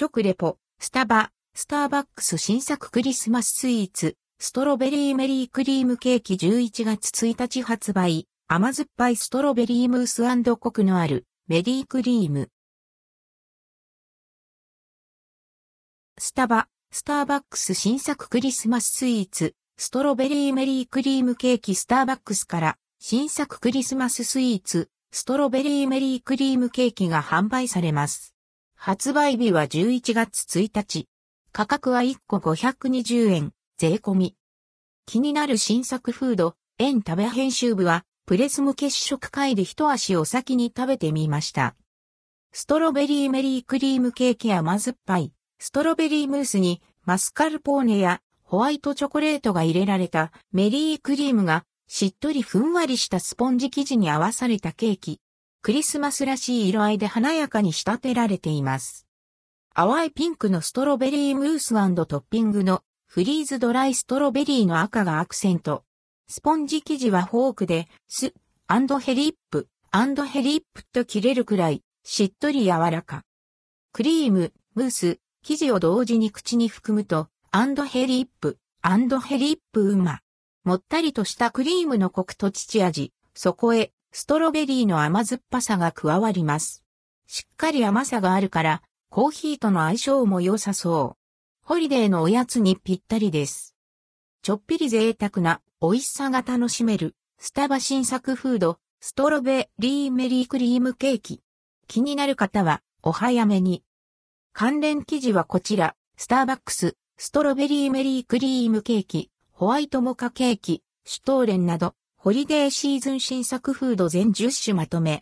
食レポ、スタバ、スターバックス新作クリスマススイーツ、ストロベリーメリークリームケーキ11月1日発売、甘酸っぱいストロベリームースコクのあるメリークリーム。スタバ、スターバックス新作クリスマススイーツ、ストロベリーメリークリームケーキスターバックスから新作クリスマススイーツ、ストロベリーメリークリームケーキが販売されます。発売日は11月1日。価格は1個520円、税込み。気になる新作フード、エン食べ編集部は、プレス向け試食会で一足お先に食べてみました。ストロベリーメリークリームケーキ甘酸っぱい、ストロベリームースにマスカルポーネやホワイトチョコレートが入れられたメリークリームがしっとりふんわりしたスポンジ生地に合わされたケーキ。クリスマスらしい色合いで華やかに仕立てられています。淡いピンクのストロベリームーストッピングのフリーズドライストロベリーの赤がアクセント。スポンジ生地はフォークで、ス、 and hellip、and hellip と切れるくらい、しっとり柔らか。クリーム、ムース、生地を同時に口に含むと、 and hellip、and hellip うま。もったりとしたクリームのコクと乳味、そこへ、ストロベリーの甘酸っぱさが加わります。しっかり甘さがあるから、コーヒーとの相性も良さそう。ホリデーのおやつにぴったりです。ちょっぴり贅沢な美味しさが楽しめる、スタバ新作フード、ストロベリーメリークリームケーキ。気になる方は、お早めに。関連記事はこちら、スターバックス、ストロベリーメリークリームケーキ、ホワイトモカケーキ、シュトーレンなど、ホリデーシーズン新作フード全10種まとめ。